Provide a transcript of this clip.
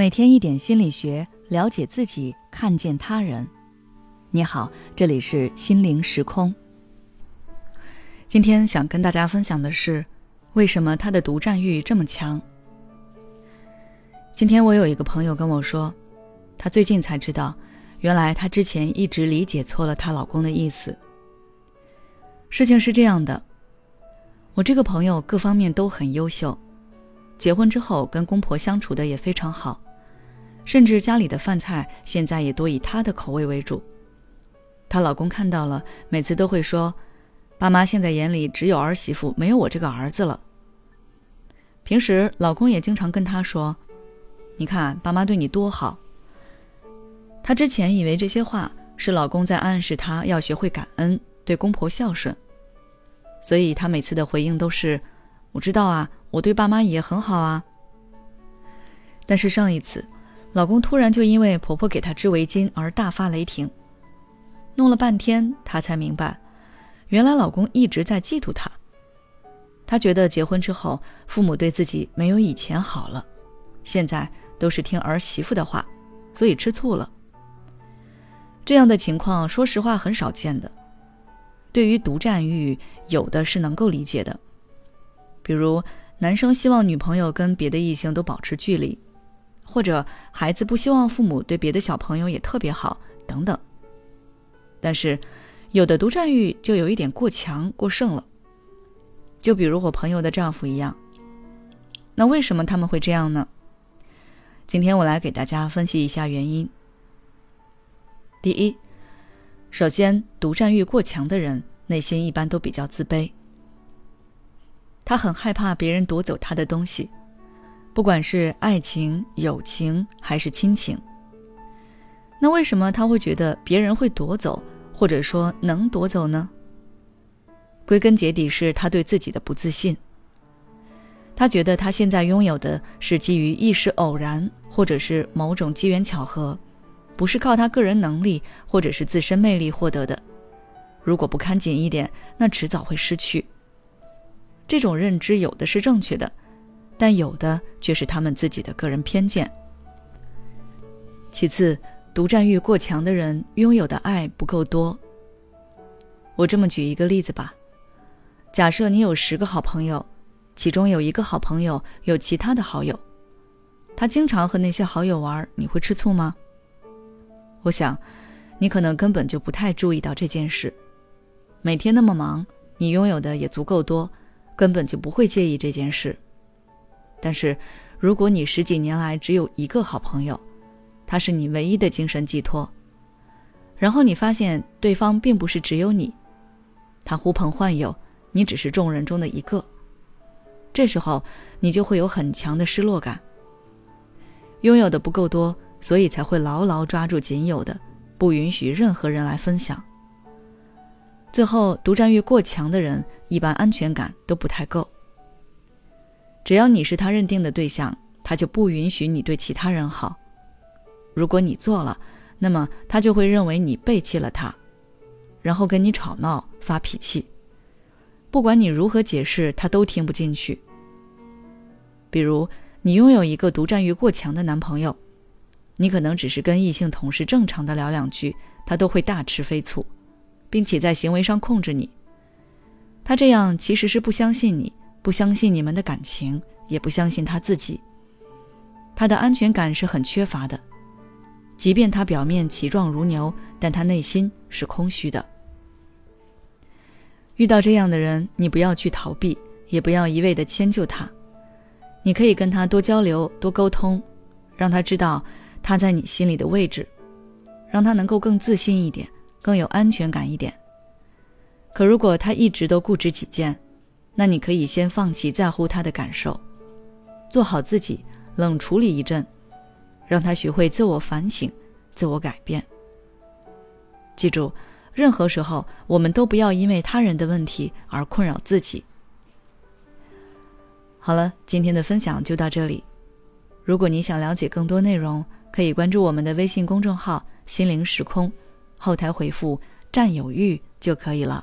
每天一点心理学，了解自己，看见他人。你好，这里是心灵时空。今天想跟大家分享的是，为什么他的独占欲这么强？今天我有一个朋友跟我说，她最近才知道，原来她之前一直理解错了她老公的意思。事情是这样的，我这个朋友各方面都很优秀，结婚之后跟公婆相处的也非常好。甚至家里的饭菜现在也多以她的口味为主。她老公看到了，每次都会说：“爸妈现在眼里只有儿媳妇，没有我这个儿子了。”平时老公也经常跟她说：“你看爸妈对你多好。”她之前以为这些话是老公在暗示她要学会感恩，对公婆孝顺，所以她每次的回应都是：“我知道啊，我对爸妈也很好啊。”但是上一次。老公突然就因为婆婆给他织围巾而大发雷霆，弄了半天，她才明白，原来老公一直在嫉妒她。她觉得结婚之后，父母对自己没有以前好了，现在都是听儿媳妇的话，所以吃醋了。这样的情况，说实话很少见的。对于独占欲，有的是能够理解的，比如男生希望女朋友跟别的异性都保持距离。或者孩子不希望父母对别的小朋友也特别好，等等。但是，有的独占欲就有一点过强过剩了。就比如我朋友的丈夫一样。那为什么他们会这样呢？今天我来给大家分析一下原因。第一，首先，独占欲过强的人内心一般都比较自卑，他很害怕别人夺走他的东西。不管是爱情、友情还是亲情，那为什么他会觉得别人会夺走，或者说能夺走呢？归根结底是他对自己的不自信。他觉得他现在拥有的是基于一时偶然，或者是某种机缘巧合，不是靠他个人能力或者是自身魅力获得的。如果不看紧一点，那迟早会失去。这种认知有的是正确的。但有的却是他们自己的个人偏见。其次，独占欲过强的人拥有的爱不够多。我这么举一个例子吧：假设你有十个好朋友，其中有一个好朋友有其他的好友，他经常和那些好友玩，你会吃醋吗？我想，你可能根本就不太注意到这件事。每天那么忙，你拥有的也足够多，根本就不会介意这件事。但是，如果你十几年来只有一个好朋友，他是你唯一的精神寄托，然后你发现对方并不是只有你，他呼朋唤友，你只是众人中的一个，这时候你就会有很强的失落感。拥有的不够多，所以才会牢牢抓住仅有的，不允许任何人来分享。最后，独占欲过强的人，一般安全感都不太够。只要你是他认定的对象，他就不允许你对其他人好。如果你做了，那么他就会认为你背弃了他，然后跟你吵闹、发脾气。不管你如何解释，他都听不进去。比如，你拥有一个独占欲过强的男朋友，你可能只是跟异性同事正常的聊两句，他都会大吃飞醋，并且在行为上控制你。他这样其实是不相信你。不相信你们的感情，也不相信他自己。他的安全感是很缺乏的，即便他表面其状如牛，但他内心是空虚的。遇到这样的人，你不要去逃避，也不要一味的迁就他，你可以跟他多交流、多沟通，让他知道他在你心里的位置，让他能够更自信一点，更有安全感一点。可如果他一直都固执己见，那你可以先放弃在乎他的感受，做好自己，冷处理一阵，让他学会自我反省、自我改变。记住，任何时候我们都不要因为他人的问题而困扰自己。好了，今天的分享就到这里。如果你想了解更多内容，可以关注我们的微信公众号“心灵时空”，后台回复“占有欲”就可以了。